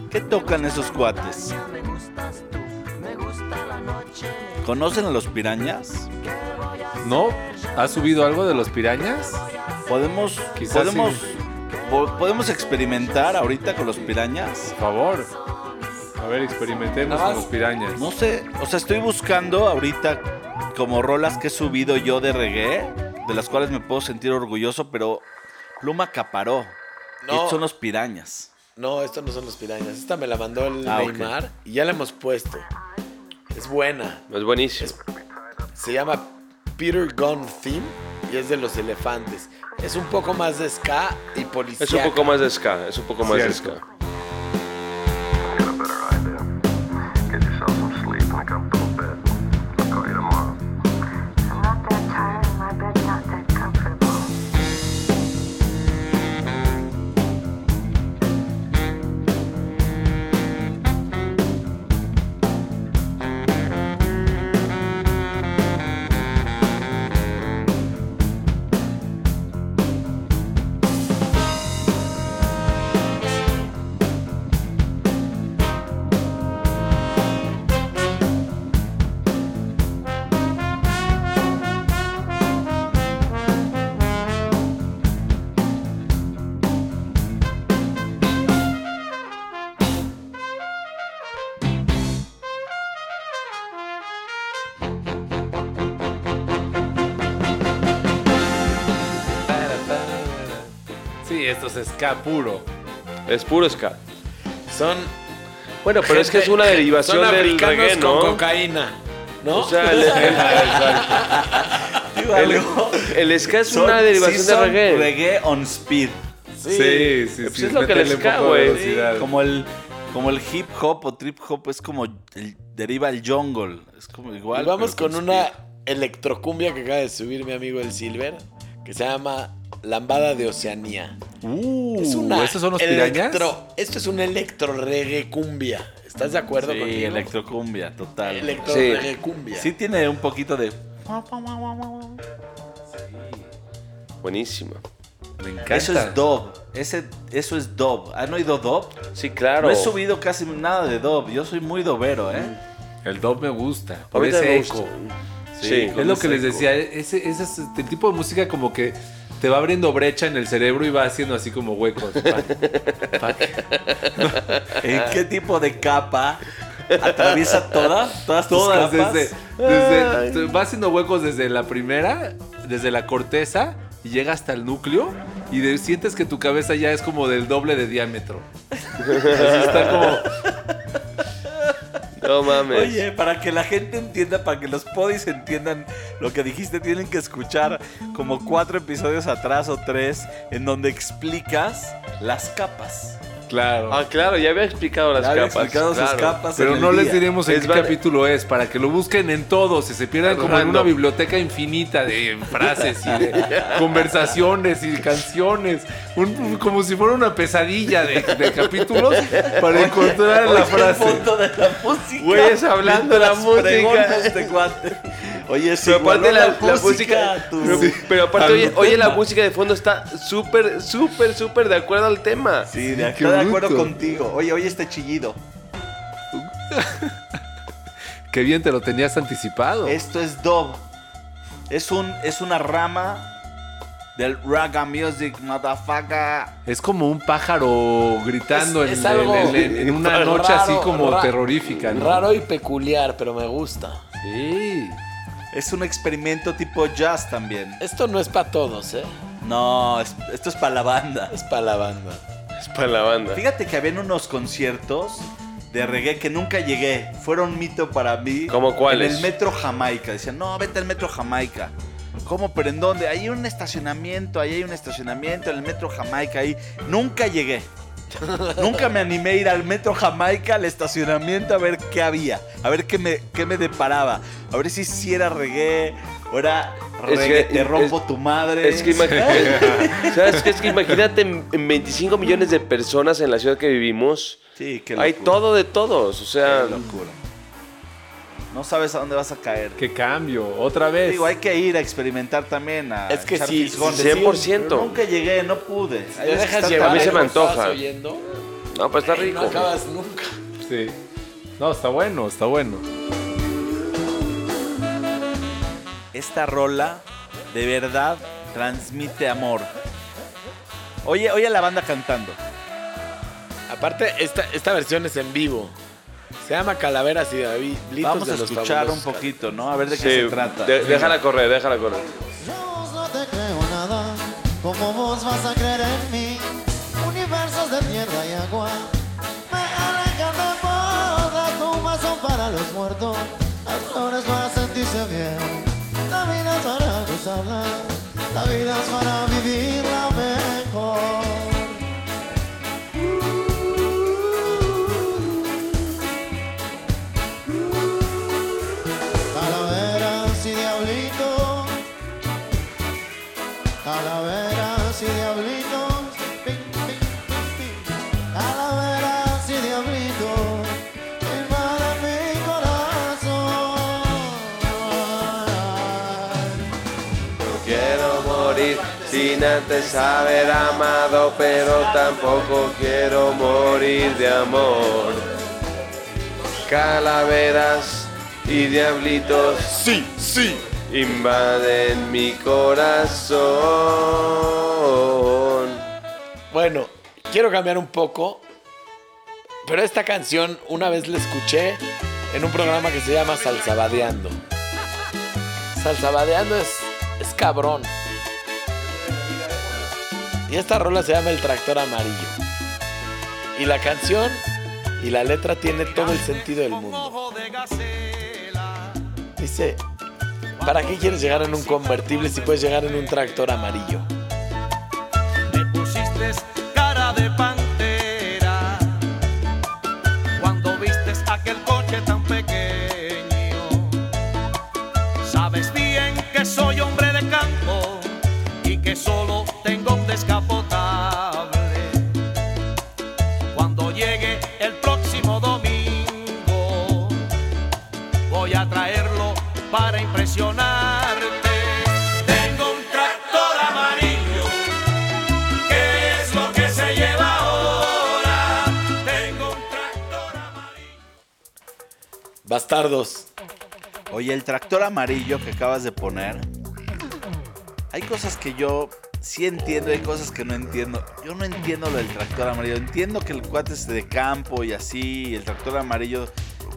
¿Qué tocan esos cuates? ¿Conocen a los pirañas? ¿No? ¿Has subido algo de los pirañas? Podemos, Quizás podemos, sí. podemos experimentar ahorita con los pirañas. Por favor. A ver, experimentemos con los pirañas. No sé, o sea, estoy buscando ahorita como rolas que he subido yo de reggae, de las cuales me puedo sentir orgulloso, pero Pluma acaparó. No. Estos son los pirañas. No, estos no son los pirañas. Esta me la mandó el Ah. Neymar y ya la hemos puesto. Es buena. Es buenísimo. Se llama Peter Gunn Theme y es de los elefantes. Es un poco más de ska y policía. Es un poco más de ska, es un poco más de ska. Ska puro. Es puro ska. Son. Bueno, pero es que es una derivación son del reggae, con cocaína. ¿No? O sea, el, el- el- el ska es Son- una derivación sí de son reggae. Reggae on speed. Sí, sí, sí. Pues es lo que poco de güey. Como el, como el hip hop o trip hop es como el- deriva el jungle. Es como igual. Y vamos pero con una electrocumbia que acaba de subir mi amigo el Silver, que se llama Lambada de Oceanía. Uh, Es una ¿Esos son los pirañas? electro, esto es un electro reggae cumbia. ¿Estás de acuerdo Sí, conmigo? electrocumbia, total. Electro Sí. reggae cumbia. Sí tiene un poquito de... Buenísimo. Me encanta. Eso es dub. Ese, eso es dub. ¿Han oído dub? Sí, claro. No he subido casi nada de dub. Yo soy muy dobero, ¿eh? El dub me gusta. Por ese eco. gusta. Sí, Sí. con Es lo que les decía. Ese, ese es el tipo de música como que te va abriendo brecha en el cerebro y va haciendo así como huecos. [laughs] Pa- pa- ¿En qué tipo de capa atraviesa todas? Todas tus Todas, capas? desde, va haciendo huecos desde la primera, desde la corteza y llega hasta el núcleo y de- sientes que tu cabeza ya es como del doble de diámetro. Así está como No mames. Oye, para que la gente entienda, para que los podis entiendan lo que dijiste, tienen que escuchar como cuatro episodios atrás o tres en donde explicas las capas. Claro. Ah, claro, ya había explicado las Ya había capas. explicado sus capas. Pero en el no les día. diremos en Es qué vale- capítulo es, para que lo busquen en todos y se pierdan como en una biblioteca infinita de frases y de [laughs] conversaciones y canciones. Un- como si fuera una pesadilla de, de capítulos para encontrar Oye, la el frase. fondo de la música. Güeyes hablando de la música. este cuate. Oye, sí, Pero aparte la, la música, tu- pero, pero aparte oye, oye la música de fondo está súper, súper, súper de acuerdo al tema. Sí, de, acuerdo contigo. Oye, oye este chillido. [laughs] Qué bien te lo tenías anticipado. Esto es dub. Es, un, es una rama del raga music, motherfucker. Es como un pájaro gritando Es- en, es algo en- en- en una noche así como terrorífica. ¿no? Raro y peculiar, pero me gusta. Sí. Es un experimento tipo jazz también. Esto no es para todos, ¿eh? No, es- esto es para la banda. Es para la banda. Es para la banda. Fíjate que habían unos conciertos de reggae que nunca llegué. Fueron mito para mí. ¿Cómo cuáles? En el metro Jamaica. Decían, no, vete al metro Jamaica. ¿Cómo? ¿Pero en dónde? Ahí hay un estacionamiento, ahí hay un estacionamiento, en el metro Jamaica, ahí. Nunca llegué. Nunca me animé a ir al metro Jamaica, al estacionamiento, a ver qué había, a ver qué me, qué me deparaba, a ver si era reggae o era Es reggae, que- te rompo es- tu madre. Es que, imag- [laughs] ¿sabes qué? Es que imagínate en en 25 millones de personas en la ciudad que vivimos. Sí, qué Hay todo de todos. O sea, Qué locura. No sabes a dónde vas a caer. Qué cambio. Otra vez. Digo, hay que ir a experimentar también. A Es que sí, fisgones. 100%. Pero nunca llegué, no pude. Dejas llevar a mí se me antoja. oyendo, no, pues está rico. No acabas nunca. Sí. No, está bueno, está bueno. Esta rola de verdad transmite amor. Oye, oye a la banda cantando. Aparte, esta, esta versión es en vivo. Se llama Calaveras y David. Vamos a escuchar un poquito, ¿no? A ver de qué Sí, se trata. de- déjala correr, déjala correr. Yo no te creo nada, como vos vas a creer en mí. Universos de tierra y agua, me alejan de moda, tumbas son para los muertos, las flores para sentirse bien. La vida es para gozarla, la vida es para sin antes haber amado, pero tampoco quiero morir de amor. Calaveras y diablitos, sí, sí, invaden mi corazón. Bueno, quiero cambiar un poco. Pero esta canción una vez la escuché en un programa que se llama Salsabadeando. Salsabadeando es, es cabrón. Y esta rola se llama El Tractor Amarillo. Y la canción y la letra tiene todo el sentido del mundo. Dice, ¿para qué quieres llegar en un convertible si puedes llegar en un tractor amarillo? Bastardos. Oye, el tractor amarillo que acabas de poner. Hay cosas que yo sí entiendo, hay cosas que no entiendo. Yo no entiendo lo del tractor amarillo. Entiendo que el cuate es de campo y así, y el tractor amarillo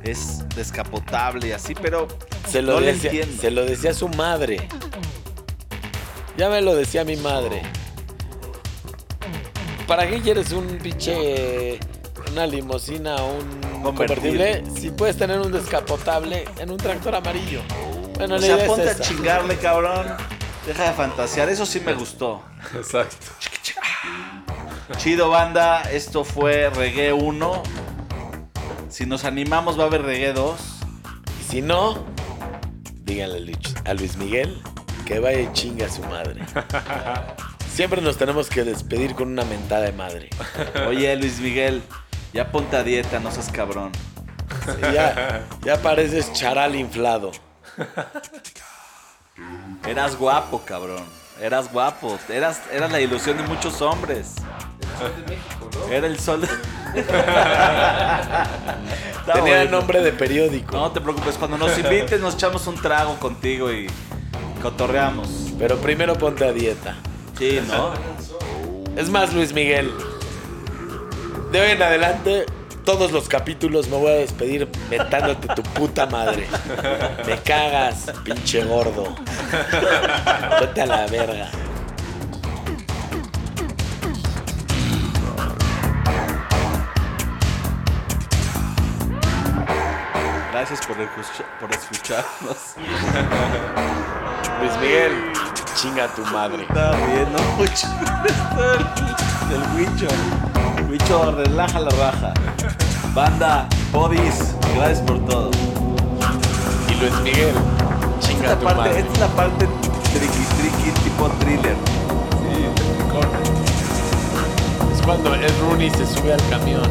es descapotable y así, pero Se lo, no le decía, entiendo. se lo decía su madre. Ya me lo decía mi madre. ¿Para qué quieres un pinche. Una limusina o un Convertible. convertible? Si puedes tener un descapotable en un tractor amarillo. Bueno, O la sea, idea ponte es a chingarle, cabrón. Deja de fantasear, eso sí me gustó. Exacto. Chido, banda. Esto fue Reggae 1. Si nos animamos, va a haber Reggae 2. Y si no, díganle a Luis- a Luis Miguel que vaya y chinga a su madre. [laughs] Siempre nos tenemos que despedir con una mentada de madre. Oye, Luis Miguel, ya ponte a dieta, no seas cabrón. Sí, ya, ya pareces charal inflado. Eras guapo, cabrón. Eras guapo. Eras, eras la ilusión de muchos hombres. Era el sol. Está [laughs] Tenía bueno. nombre de periódico. No te preocupes, cuando nos invites nos echamos un trago contigo y cotorreamos. Pero primero ponte a dieta. Sí, ¿no? Es más, Luis Miguel. De hoy en adelante, todos los capítulos me voy a despedir mentándote tu puta madre. Me cagas, pinche gordo. Vete a la verga. Gracias por, por escucharnos. Luis Miguel, chinga tu madre. Está riendo [laughs] mucho. El Huicho. Huicho, relaja la raja. Banda, Bodis, gracias por todo. Y Luis Miguel, chinga Esta tu parte, madre. esta es la parte tricky tricky tipo thriller. Es cuando Ed Rooney se sube al camión.